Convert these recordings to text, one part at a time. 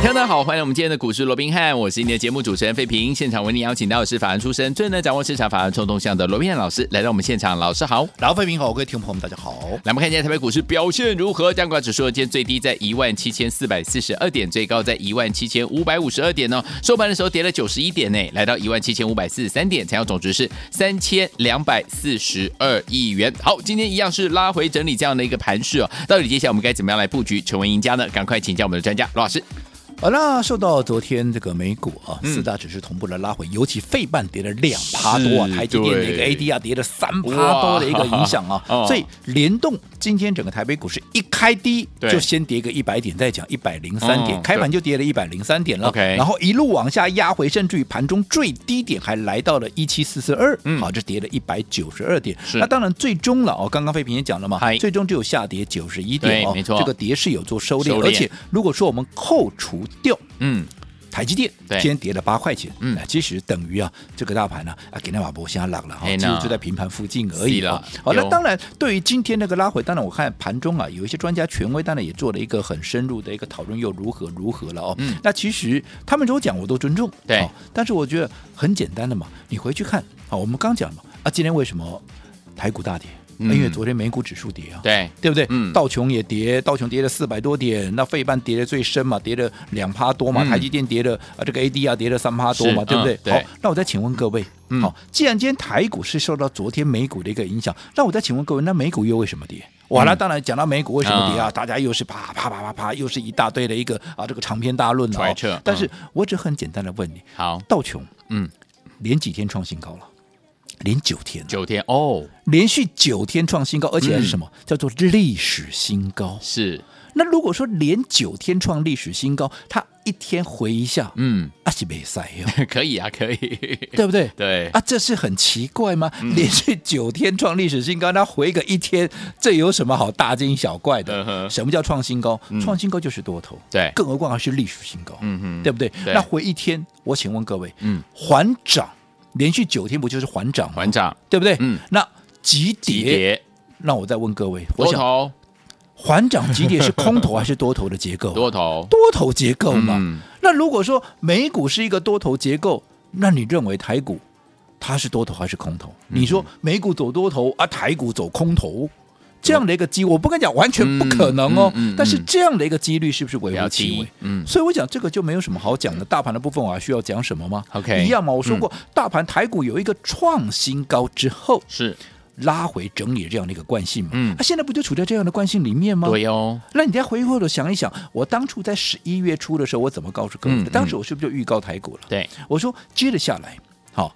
听众大家好，欢迎我们今天的股市罗宾汉，我是你的节目主持人费平。现场为您邀请到的是法案出身、最能掌握市场法案冲动向的罗宾汉老师来到我们现场，老师好，老费平好，各位听众朋友们大家好。来，我们看一下台北股市表现如何？加权指数今天最低在一万七千四百四十二点，最高在一万七千五百五十二点呢。收盘的时候跌了九十一点呢，来到一万七千五百四十三点，成交总值是三千两百四十二亿元。好，今天一样是拉回整理这样的一个盘势哦。到底接下来我们该怎么样来布局成为赢家呢？赶快请教我们的专家罗老师。好，那受到昨天这个美股啊四大指数同步的拉回，嗯、尤其费半跌了两趴多啊，台积电那个 ADR 跌了三趴多的一个影响啊，所以联动今天整个台北股市一开低就先跌个一百点，再讲一百零三点，开盘就跌了一百零三点了，然后一路往下压回，甚至于盘中最低点还来到了一七四四二，好，这跌了一百九十二点。那当然最终了哦，刚刚费平也讲了嘛，最终只有下跌九十一点哦，没错。这个跌是有做收敛，而且如果说我们扣除掉，嗯，台积电今天跌了八块钱，嗯，其实等于啊，这个大盘呢啊，给那马波先拉了哈，其实就在平盘附近而已了。好，那当然，对于今天那个拉回，当然我看盘中啊，有一些专家权威当然也做了一个很深入的一个讨论，又如何如何了哦。嗯，那其实他们如果讲，我都尊重，对。但是我觉得很简单的嘛，你回去看啊，我们刚讲嘛，啊，今天为什么台股大跌？因为昨天美股指数跌啊，对。对不对？嗯，道琼也跌，道琼跌了四百多点，那费半跌的最深嘛，跌了两趴多嘛，台积电跌了啊，这个 AD 啊跌了三趴多嘛，对不对？好，那我再请问各位，好，既然今天台股是受到昨天美股的一个影响，那我再请问各位，那美股又为什么跌？哇，那当然讲到美股为什么跌啊，大家又是啪啪啪啪啪，又是一大堆的一个啊这个长篇大论了。但是我只很简单的问你，好，道琼，嗯，连几天创新高了？连九天，九天哦，连续九天创新高，而且还是什么、嗯、叫做历史新高？是。那如果说连九天创历史新高，它一天回一下，嗯，阿西贝赛哟，可以啊，可以，对不对？对啊，这是很奇怪吗？嗯、连续九天创历史新高，它回个一天，这有什么好大惊小怪的？嗯、什么叫创新高？嗯、创新高就是多头，对，更何况还是历史新高，嗯哼，对不对？对那回一天，我请问各位，嗯，环涨。连续九天不就是缓涨？缓涨，对不对？嗯。那急跌，那我再问各位，我想缓涨急跌是空头还是多头的结构？多头，多头结构嘛。那如果说美股是一个多头结构，那你认为台股它是多头还是空头？你说美股走多头啊，台股走空头？这样的一个机，我不跟你讲完全不可能哦，嗯嗯嗯、但是这样的一个几率是不是微乎其微？嗯，所以我讲这个就没有什么好讲的。大盘的部分我还需要讲什么吗？OK，一样嘛。我说过，嗯、大盘台股有一个创新高之后是拉回整理这样的一个惯性嘛。嗯，那、啊、现在不就处在这样的惯性里面吗？对哦。那你再回过头想一想，我当初在十一月初的时候，我怎么告诉各位的？嗯嗯、当时我是不是就预告台股了？对，我说接着下来，好，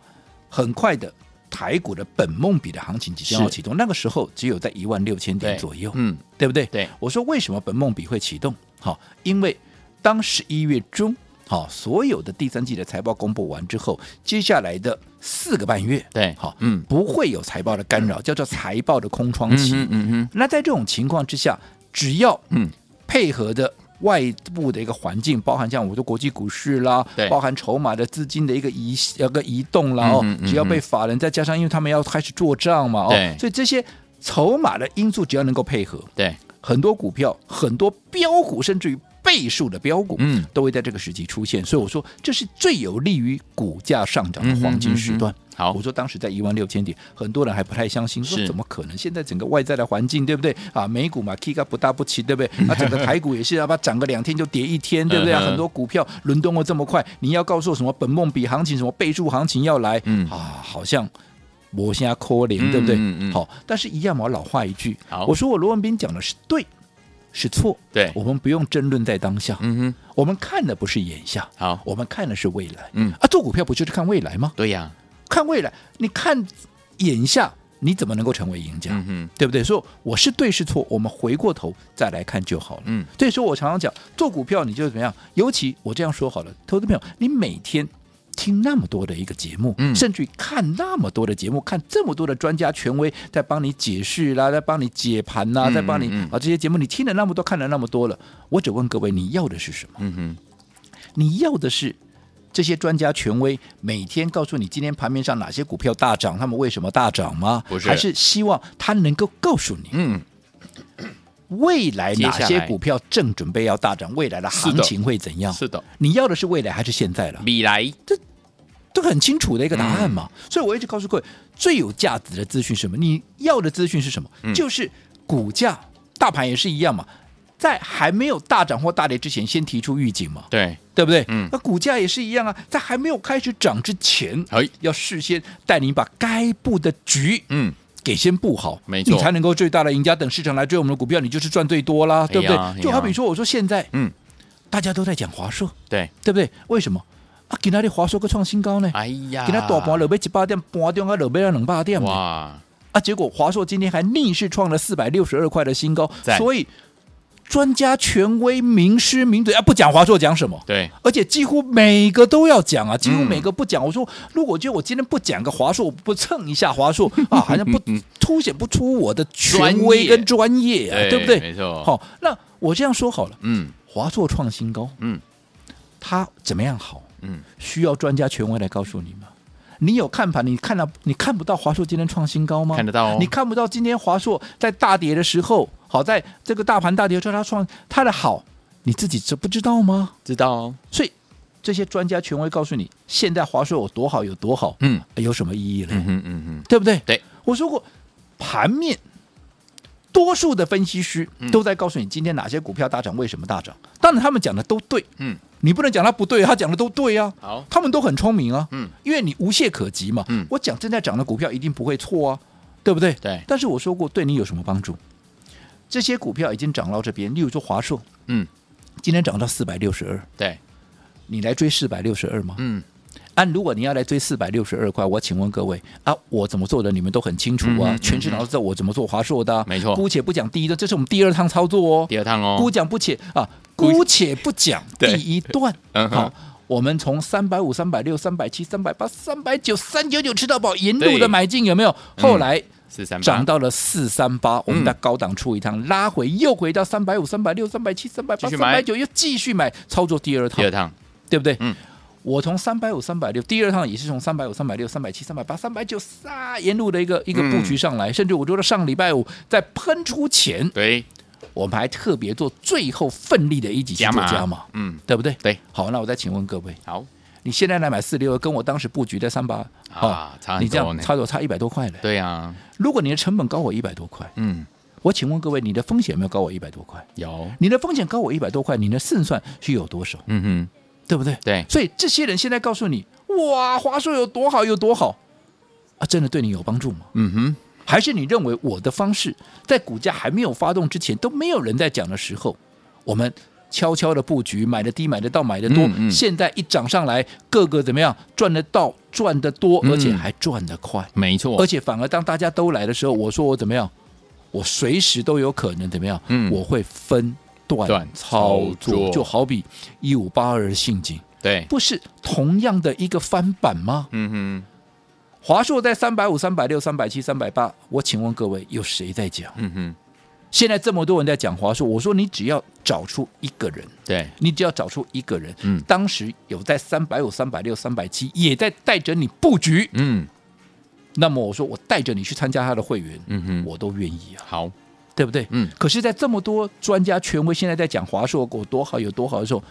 很快的。台股的本梦比的行情即将要启动，那个时候只有在一万六千点左右，嗯，对不对？对，我说为什么本梦比会启动？好，因为当十一月中，好，所有的第三季的财报公布完之后，接下来的四个半月，对，好，嗯，不会有财报的干扰，叫做财报的空窗期。嗯嗯嗯。那在这种情况之下，只要嗯配合的。外部的一个环境，包含像我的国际股市啦，对。包含筹码的资金的一个移那个移动啦，哦、嗯，嗯、只要被法人再加上，因为他们要开始做账嘛，对。哦，所以这些筹码的因素只要能够配合，对，很多股票、很多标股，甚至于。倍数的标股，嗯，都会在这个时期出现，所以我说这是最有利于股价上涨的黄金时段。好，我说当时在一万六千点，很多人还不太相信，说怎么可能？现在整个外在的环境，对不对？啊，美股嘛，K 个不大不齐，对不对？啊，整个台股也是要把涨个两天就跌一天，对不对？很多股票轮动的这么快，你要告诉我什么本梦比行情，什么倍数行情要来，嗯啊，好像我现在扣零，对不对？嗯嗯。好，但是一样嘛，我老话一句，我说我罗文斌讲的是对。是错，对，我们不用争论在当下。嗯哼，我们看的不是眼下，好，我们看的是未来。嗯啊，做股票不就是看未来吗？对呀，看未来，你看眼下，你怎么能够成为赢家？嗯哼，对不对？说我是对是错，我们回过头再来看就好了。嗯，所以说我常常讲，做股票你就怎么样？尤其我这样说好了，投资朋友，你每天。听那么多的一个节目，嗯甚至于看那么多的节目，看这么多的专家权威在帮你解释啦，在帮你解盘啦，嗯在帮你嗯啊这些节目你听了那么多，看了那么多了，我只问各位，你要的是什么？嗯哼，你要的是这些专家权威每天告诉你今天盘面上哪些股票大涨，他们为什么大涨吗？不是还是希望他能够告诉你嗯，未来哪些股票正准备要大涨，未来的行情会怎样？是的，你要的是未来还是现在了？未来，这个很清楚的一个答案嘛。嗯所以我一直告诉各位，最有价值的资讯是什么？你要的资讯是什么？嗯就是股价，大盘也是一样嘛，在还没有大涨或大跌之前，先提出预警嘛。对，对不对？嗯那股价也是一样啊，在还没有开始涨之前，哎要事先带你把该布的局嗯，给先布好，没错你才能够最大的赢家。等市场来追我们的股票，你就是赚最多啦，对不对？哎就好比说，我说现在，嗯，大家都在讲华硕，对，对不对？为什么啊？今天的华硕个创新高呢？哎呀，今天大盘落尾一百点，盘中啊落尾啊两百点哇，啊！结果华硕今天还逆势创了四百六十二块的新高，所以专家权威名师名嘴啊，不讲华硕讲什么？对，而且几乎每个都要讲啊，几乎嗯每个不讲。我说，如果觉得我今天不讲个华硕，我不蹭一下华硕 啊，好像不凸显不出我的权威跟专业啊，对不对？没错，好，那我这样说好了，嗯华硕创新高，嗯它怎么样好？嗯，需要专家权威来告诉你吗？你有看盘，你看到你看不到华硕今天创新高吗？看得到哦你看不到今天华硕在大跌的时候，好在这个大盘大跌的时候，它创它的好，你自己知不知道吗？知道哦，所以这些专家权威告诉你，现在华硕有多好有多好，嗯有什么意义呢？嗯嗯嗯哼，对不对？对，我说过，盘面多数的分析师嗯。都在告诉你今天哪些股票大涨，为什么大涨。当然，他们讲的都对，嗯，你不能讲他不对，他讲的都对啊。好，他们都很聪明啊，嗯，因为你无懈可击嘛。嗯。我讲正在涨的股票一定不会错啊，对不对？对。但是我说过，对你有什么帮助？这些股票已经涨到这边，例如说华硕，嗯，今天涨到四百六十二，对，你来追四百六十二吗？嗯，按、如果你要来追四百六十二块，我请问各位啊，我怎么做的？你们都很清楚啊，嗯嗯全市场都知道我怎么做华硕的、啊。没错姑且不讲第一段，这是我们第二趟操作哦。第二趟哦，姑讲不且啊，姑姑且不讲第一段，好，我们从三百五、三百六、三百七、三百八、三百九、三九九吃到饱，沿路的买进有没有？后来四三涨到了四三八，我们嗯在高档出一趟，拉回又回到三百五、三百六、三百七、三百八、三百九，又继续买，操作第二趟第二，趟，对不对？嗯。我从三百五、三百六，第二趟也是从三百五、三百六、三百七、三百八、三百九，撒沿路的一个一个布局上来，甚至我觉得上礼拜五在喷出前，对，我们还特别做最后奋力的一级去做加码，嗯，对不对？对，好，那我再请问各位，好。你现在来买四六，跟我当时布局的三八，啊差你这样差多差一百多块嘞。对啊，如果你的成本高我一百多块，嗯，我请问各位，你的风险有没有高我一百多块？有，你的风险高我一百多块，你的胜算是有多少？嗯哼，对不对？对，所以这些人现在告诉你，哇，华硕有多好有多好。啊，真的对你有帮助吗？嗯哼，还是你认为我的方式在股价还没有发动之前，都没有人在讲的时候，我们悄悄的布局，买的低，买的到，买的多，嗯嗯。现在一涨上来，个个怎么样赚得到，赚得多，嗯。而且还赚得快，没错，而且反而当大家都来的时候，我说我怎么样，我随时都有可能怎么样，嗯。我会分段段操操作。作，就好比一五八二的陷阱。对，不是同样的一个翻版吗？嗯哼，华硕在三百五、三百六、三百七、三百八，我请问各位，有谁在讲？嗯哼，现在这么多人在讲华硕，我说你只要找出一个人，对，你只要找出一个人，嗯。当时有在三百五、三百六、三百七，也在带着你布局，嗯。那么我说我带着你去参加他的会员，嗯哼，我都愿意啊，好，对不对？嗯可是，在这么多专家权威现在在讲华硕有多好有多好的时候，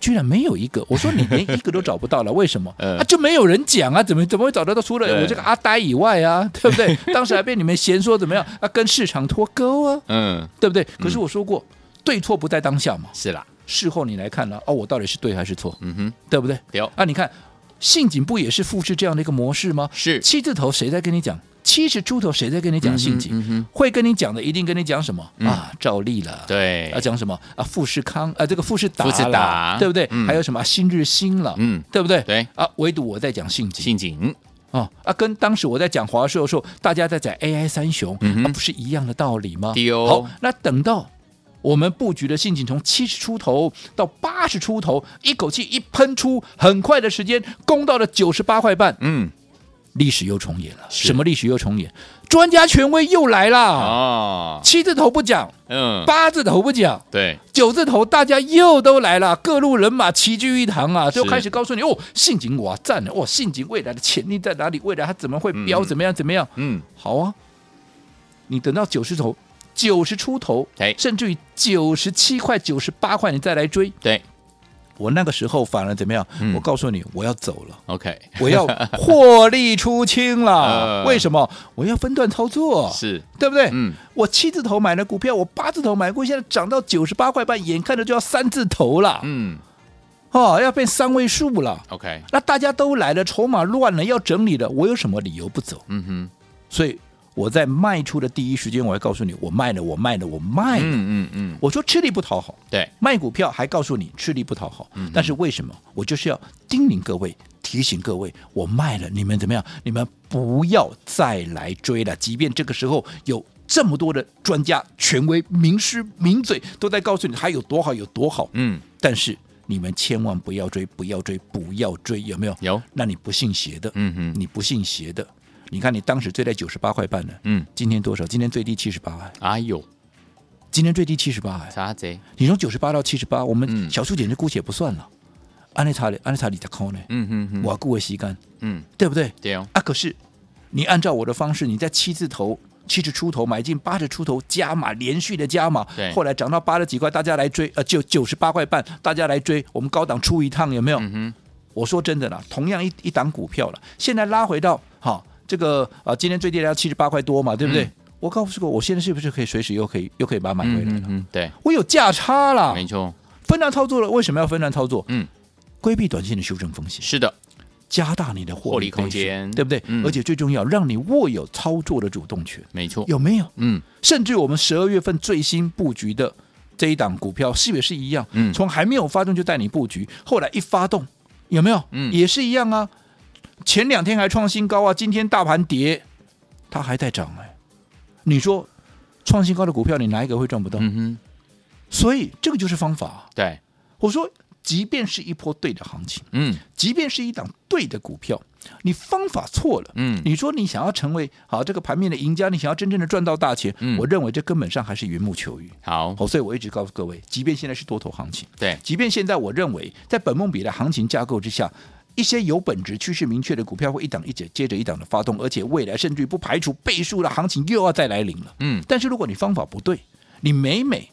居然没有一个，我说你连一个都找不到了，为什么？呃啊，就没有人讲啊，怎么怎么会找得到？除了我这个阿呆以外啊，对不对？当时还被你们嫌说怎么样啊，跟市场 脱钩啊，嗯，对不对？可是我说过，对错不在当下嘛，是啦，事后你来看了，哦，我到底是对还是错，嗯哼，对不对？有，啊，你看信景不也是复制这样的一个模式吗？是，七字头谁在跟你讲？七十出头谁在跟你讲性景？会跟你讲的一定跟你讲什么、嗯。啊？照例了，对。要，讲什么？啊？富士康啊，这个富士达啦，富士达。对不对？嗯。还有什么、啊新日新了，嗯，对不对？对，啊，唯独我在讲性景。陷阱，啊啊，跟当时我在讲华硕的时候，大家在讲 AI 三雄，嗯不是一样的道理吗？哦。好，那等到我们布局的陷阱从七十出头到八十出头，一口气一喷出，很快的时间攻到了九十八块半。嗯，历史又重演了。什么历史又重演？专家权威又来了。哦，七字头不讲，嗯，八字头不讲，对，九字头大家又都来了，各路人马齐聚一堂啊，就开始告诉你哦，信锦哇赞了，哦，信锦未来的潜力在哪里？未来它怎么会飙？怎么样？怎么样？嗯，好啊，你等到九十头。九十出头，哎甚至于九十七块、九十八块，你再来追。对，我那个时候反而怎么样？嗯我告诉你，我要走了，OK，我要获利出清了。呃为什么？我要分段操作，是，对不对？嗯，我七字头买的股票，我八字头买过，现在涨到九十八块半，眼看着就要三字头了，嗯哦，要变三位数了。，OK，那大家都来了，筹码乱了，要整理了，我有什么理由不走？嗯哼，所以我在卖出的第一时间，我还告诉你，我卖了，我卖了，我卖了。嗯嗯嗯，我说吃力不讨好，对，卖股票还告诉你吃力不讨好。但是为什么？我就是要叮咛各位，提醒各位，我卖了，你们怎么样？你们不要再来追了。即便这个时候有这么多的专家、权威、名师、名嘴都在告诉你它有多好，有多好，嗯，但是你们千万不要追，不要追，不要追，有没有？有，那你不信邪的，嗯哼，你不信邪的。你看，你当时追在九十八块半呢，嗯，今天多少？今天最低七十八，哎呦，今天最低七十八，哎，啥贼？你从九十八到七十八，我嗯们小数点就姑且不算了。安利查理，安利查理在扣呢？嗯嗯嗯，我顾为吸干，嗯，对不对？对哦，啊，可是你按照我的方式，你在七字头、七十出头买进，八十出头加码，连续的加码对，后来涨到八十几块，大家来追，呃，就九十八块半，大家来追，我们高档出一趟，有没有？嗯，我说真的啦，同样一一档股票了，现在拉回到好这个啊、呃，今天最低要七十八块多嘛，对不对？嗯我告诉过，我现在是不是可以随时又可以又可以把它买回来了？对，我有价差了，没错，分段操作了，为什么要分段操作？嗯，规避短线的修正风险，是的，加大你的获获利空间对不对？嗯而且最重要，让你握有操作的主动权，没错，有没有？嗯，甚至我们十二月份最新布局的这一档股票，是不是一样？嗯从还没有发动就带你布局，后来一发动，有没有？嗯也是一样啊。前两天还创新高啊，今天大盘跌，它还在涨哎。你说创新高的股票，你哪一个会赚不到？嗯哼，所以这个就是方法啊。对，我说，即便是一波对的行情，嗯即便是一档对的股票，你方法错了，嗯你说你想要成为好这个盘面的赢家，你想要真正的赚到大钱，嗯我认为这根本上还是缘木求鱼。好，好，所以我一直告诉各位，即便现在是多头行情，对，即便现在我认为在本梦比的行情架构之下，一些有本质、趋势明确的股票会一档一接接着一档的发动，而且未来甚至于不排除倍数的行情又要再来临了。嗯，但是如果你方法不对，你每每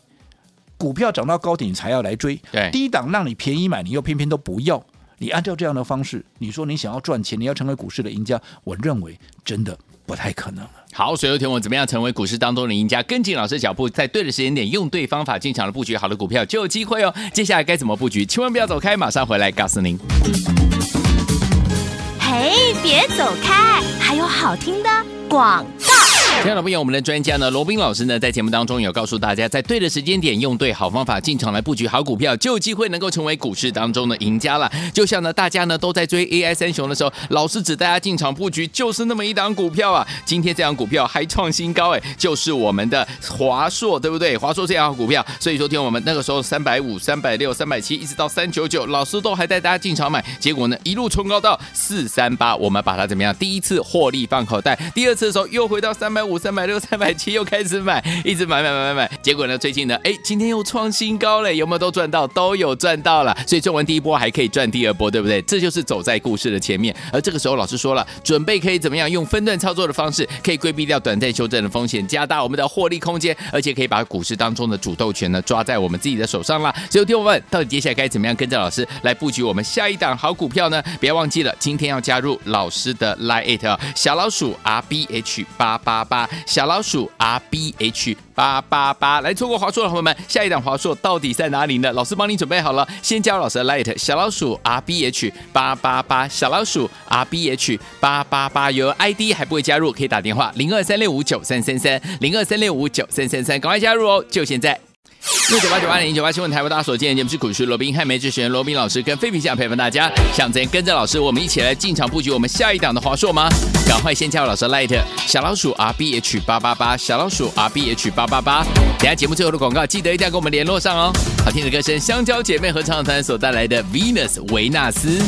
股票涨到高点你才要来追，对低档让你便宜买，你又偏偏都不要。你按照这样的方式，你说你想要赚钱，你要成为股市的赢家，我认为真的不太可能了。好，所以有听我怎么样成为股市当中的赢家？跟紧老师脚步，在对的时间点，用对方法进场的布局好的股票就有机会哦。接下来该怎么布局？千万不要走开，马上回来告诉您。嘿，别走开，还有好听的广告。亲爱的朋友，我们的专家呢，罗宾老师呢，在节目当中有告诉大家，在对的时间点，用对好方法进场来布局好股票，就有机会能够成为股市当中的赢家了。就像呢，大家呢都在追 AI 三雄的时候，老师只带大家进场布局，就是那么一档股票啊。今天这档股票还创新高，哎，就是我们的华硕，对不对？华硕这样的股票，所以说听我们那个时候三百五、三百六、三百七，一直到三九九，老师都还带大家进场买，结果呢一路冲高到四三八，我们把它怎么样？第一次获利放口袋，第二次的时候又回到三百五。五三百六三百七又开始买，一直买买买买买，结果呢，最近呢，哎，今天又创新高了，有没有都赚到？都有赚到了，所以赚完第一波还可以赚第二波，对不对？这就是走在故事的前面。而这个时候，老师说了，准备可以怎么样用分段操作的方式，可以规避掉短暂修正的风险，加大我们的获利空间，而且可以把股市当中的主动权呢抓在我们自己的手上啦。所以，听我们，到底接下来该怎么样跟着老师来布局我们下一档好股票呢？不要忘记了，今天要加入老师的 Line It 小老鼠 R B H 八八八。小老鼠 R B H 八八八，来错过华硕的朋友们，下一档华硕到底在哪里呢？老师帮你准备好了，先加入老师的 Light 小老鼠 R B H 八八八，小老鼠 R B H 八八八，有 ID 还不会加入，可以打电话零二三六五九三三三零二三六五九三三三，赶快加入哦，就现在。六九八九八零九八新闻台为大家所见的节目是股市罗宾汉梅主持人罗宾老师跟菲比酱陪伴大家，想怎样跟着老师，我们一起来进场布局我们下一档的华硕吗？赶快先加入老师 Light 小老鼠 R B H 八八八小老鼠 R B H 八八八，等下节目最后的广告记得一定要跟我们联络上哦。好听的歌声，香蕉姐妹合唱团所带来的 Venus 维纳斯。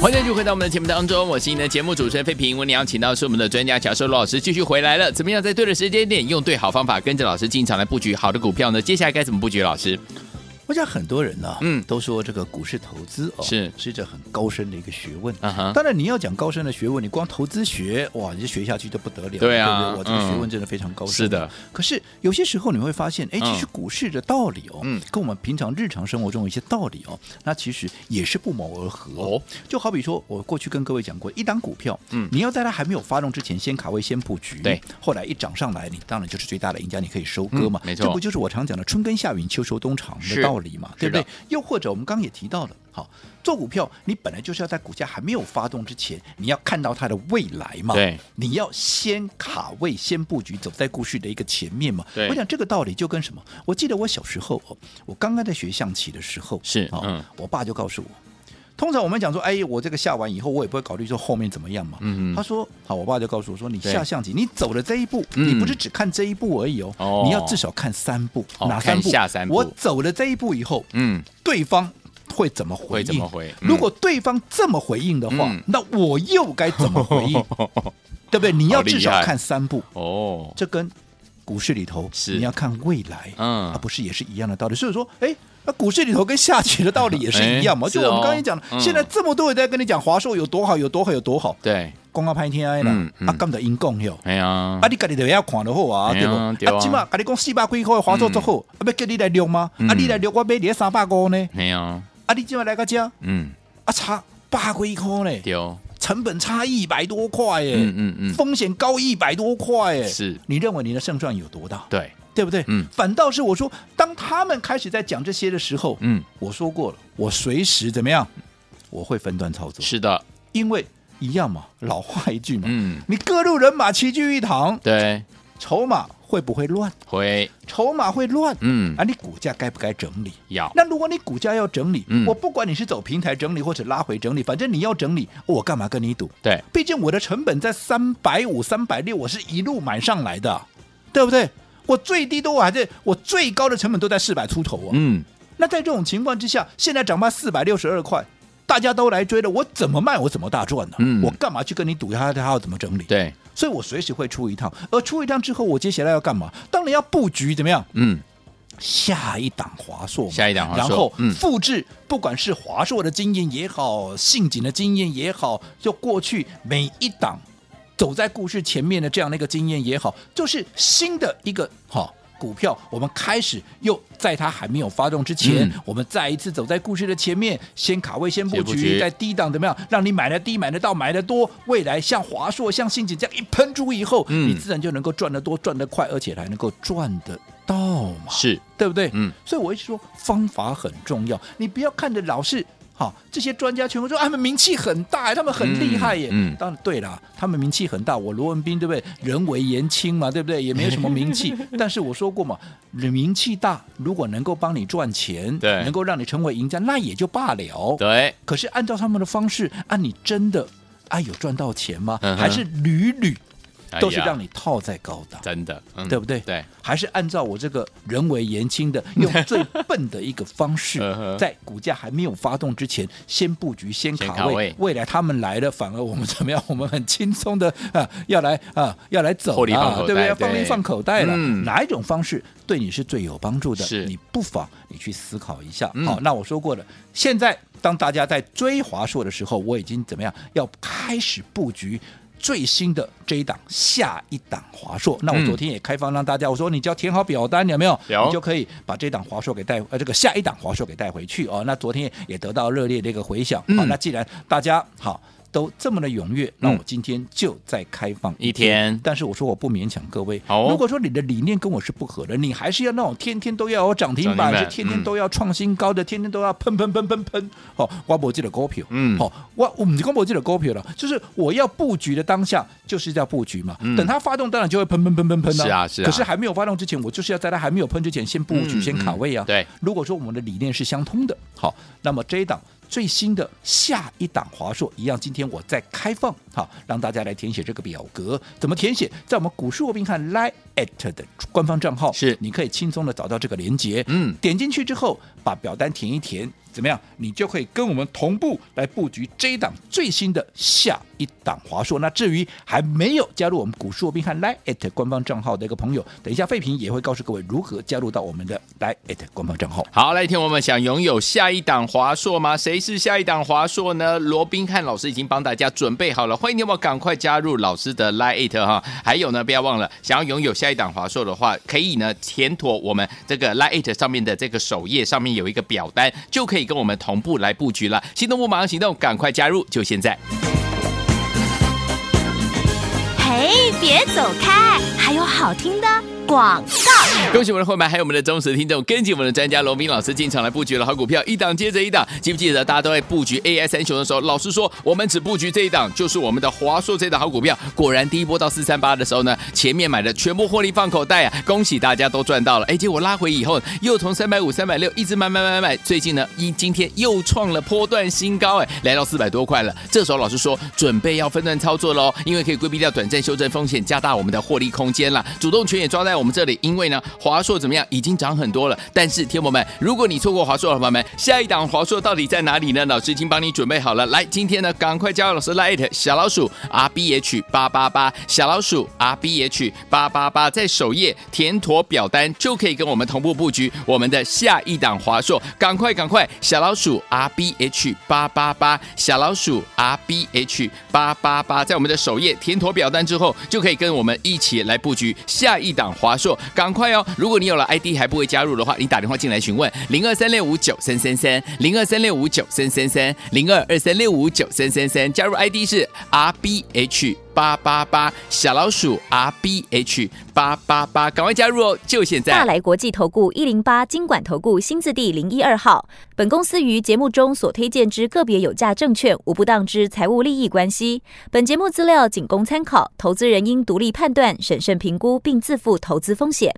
欢迎继续回到我们的节目当中，我是你的节目主持人费平。我们要请到是我们的专家乔寿罗老师继续回来了。怎么样在对的时间点，用对好方法，跟着老师进场来布局好的股票呢？接下来该怎么布局？老师？我想很多人呢、啊，嗯，都说这个股市投资哦，是。是一个很高深的一个学问。啊哈，当然你要讲高深的学问，你光投资学哇，你就学下去就不得了。对啊，对不对？我这个学问真的非常高深。是的，可是有些时候你会发现，哎，其实股市的道理哦，嗯，跟我们平常日常生活中有一些道理哦，那其实也是不谋而合。哦。就好比说，我过去跟各位讲过，一档股票，嗯，你要在它还没有发动之前，先卡位，先布局，对，后来一涨上来，你当然就是最大的赢家，你可以收割嘛，没错，这不就是我常讲的春耕夏耘秋收冬藏的道理嘛，对不对？又或者我们刚刚也提到了，好做股票，你本来就是要在股价还没有发动之前，你要看到它的未来嘛。对，你要先卡位、先布局，走在故事的一个前面嘛。对，我想这个道理就跟什么？我记得我小时候哦，我刚刚在学象棋的时候，是啊，嗯，我爸就告诉我，通常我们讲说，哎，我这个下完以后，我也不会考虑说后面怎么样嘛。嗯，他说，好，我爸就告诉我说，你下象棋，你走了这一步，嗯，你不是只看这一步而已哦，哦你要至少看三步，哦，哪三步？下三步。我走了这一步以后，嗯，对方。会怎么回应？怎么回？如果对方这么回应的话，嗯、那我又该怎么回应？对不对？你要至少看三步哦。这跟股市里头是你要看未来，嗯，啊，不是也是一样的道理。所以说，哎，那股市里头跟下棋的道理也是一样嘛。就我们刚才讲的，嗯、现在这么多人在跟你讲华硕有多好，有多好，有多好。对，公告拍天爱了，啊，干的阴功哟。哎呀，啊，你家里头要看的好啊，对不？啊，起码跟你讲四百几块华硕之后，啊，要叫你来溜吗？啊，你来溜，我买你三百五呢。哎呀。啊，你今晚来个家，嗯，啊，差八块块呢，对，成本差一百多块，哎，嗯嗯嗯，风险高一百多块，哎，是，你认为你的胜算有多大？对，对不对？嗯，反倒是我说，当他们开始在讲这些的时候，嗯，我说过了，我随时怎么样，我会分段操作，是的，因为一样嘛，老话一句嘛，嗯，你各路人马齐聚一堂，对，筹码。会不会乱？会，筹码会乱。嗯，啊，你股价该不该整理？要。那如果你股价要整理，嗯，我不管你是走平台整理或者拉回整理，反正你要整理，我干嘛跟你赌？对，毕竟我的成本在三百五、三百六，我是一路买上来的，对不对？我最低都还在，我最高的成本都在四百出头啊。嗯，那在这种情况之下，现在涨到四百六十二块，大家都来追了，我怎么卖我怎么大赚呢？嗯，我干嘛去跟你赌他他要怎么整理？对。所以我随时会出一趟，而出一趟之后，我接下来要干嘛？当然要布局怎么样？嗯，下一档华硕，下一档华硕，然后复制，不管是华硕的经验也好，信景的经验也好，就过去每一档走在故事前面的这样的一个经验也好，就是新的一个哈。股票，我们开始又在它还没有发动之前，嗯、我们再一次走在故事的前面，先卡位，先布局，在低档怎么样，让你买的低，买得到，买得多。未来像华硕、像信锦这样一喷出以后，嗯、你自然就能够赚得多、赚得快，而且还能够赚得到嘛，是对不对？嗯，所以我一直说方法很重要，你不要看着老是。好，这些专家全部说他们名气很大，他们很厉害耶。嗯，嗯当然对了，他们名气很大。我罗文斌对不对？人微言轻嘛，对不对？也没有什么名气。但是我说过嘛，名气大，如果能够帮你赚钱，对，能够让你成为赢家，那也就罢了。对。可是按照他们的方式，啊，你真的啊有赚到钱吗？嗯、还是屡屡都是让你套在高档，真的，嗯、对不对？对，还是按照我这个人为言轻的，用 最笨的一个方式，在股价还没有发动之前，先布局，先卡位。未来他们来了，反而我们怎么样？我们很轻松的啊，要来啊，要来走啊，对不对？要放一放口袋了。嗯、哪一种方式对你是最有帮助的？是你不妨你去思考一下。嗯、好，那我说过了，现在当大家在追华硕的时候，我已经怎么样？要开始布局。最新的这一档下一档华硕，那我昨天也开放让大家，我说你只要填好表单，有没有？有，你就可以把这档华硕给带，呃，这个下一档华硕给带回去哦。那昨天也得到热烈的一个回响。好，那既然大家好。都这么的踊跃，那我今天就再开放一天。嗯、但是我说我不勉强各位。哦、如果说你的理念跟我是不合的，你还是要那种天天都要有涨停板，是天天都要创新高的，嗯、天天都要喷喷喷喷喷。好、哦，我不记得股票。嗯，好、哦，我我们光不记得股票了，就是我要布局的当下就是要布局嘛。嗯、等它发动，当然就会喷喷喷喷喷了。是啊，是啊。可是还没有发动之前，我就是要在它还没有喷之前先布局，嗯、先卡位啊。对。如果说我们的理念是相通的，好，那么这一档。最新的下一档华硕一样，今天我再开放哈，让大家来填写这个表格，怎么填写？在我们股市罗宾看 Line@ at 的官方账号是，你可以轻松的找到这个连接，嗯，点进去之后把表单填一填。怎么样？你就可以跟我们同步来布局这一档最新的下一档华硕。那至于还没有加入我们股市罗宾汉 Line@ 官方账号的一个朋友，等一下废品也会告诉各位如何加入到我们的 Line@ 官方账号。好，来听我们想拥有下一档华硕吗？谁是下一档华硕呢？罗宾汉老师已经帮大家准备好了，欢迎你们赶快加入老师的 Line@ 哈。还有呢，不要忘了，想要拥有下一档华硕的话，可以呢填妥我们这个 Line@ 上面的这个首页上面有一个表单，就可以。跟我们同步来布局了，心动不马上行动，赶快加入，就现在！嘿，别走开，还有好听的广告。恭喜我们的伙伴，还有我们的忠实听众，跟紧我们的专家罗宾老师进场来布局了好股票，一档接着一档。记不记得大家都在布局 AI 三雄的时候，老师说我们只布局这一档，就是我们的华硕这档好股票。果然第一波到四三八的时候呢，前面买的全部获利放口袋啊！恭喜大家都赚到了。哎，结果拉回以后，又从三百五、三百六一直买买买买，最近呢，一今天又创了波段新高，哎，来到四百多块了。这时候老师说准备要分段操作喽，因为可以规避掉短暂修正风险，加大我们的获利空间了。主动权也抓在我们这里，因为呢。华硕怎么样？已经涨很多了。但是，天友们，如果你错过华硕的朋友们，下一档华硕到底在哪里呢？老师已经帮你准备好了。来，今天呢，赶快加入老师 Light 小老鼠 R B H 八八八，小老鼠 R B H 八八八，在首页填妥表单就可以跟我们同步布局我们的下一档华硕。赶快赶快，小老鼠 R B H 八八八，小老鼠 R B H 八八八，在我们的首页填妥表单之后，就可以跟我们一起来布局下一档华华硕。赶快哦！如果你有了 ID 还不会加入的话，你打电话进来询问零二三六五九三三三零二三六五九三三三零二二三六五九三三三，加入 ID 是 RBH 八八八小老鼠 RBH 八八八，赶快加入哦！就现在。大来国际投顾一零八金管投顾新字第零一二号，本公司于节目中所推荐之个别有价证券无不当之财务利益关系，本节目资料仅供参考，投资人应独立判断、审慎评估并自负投资风险。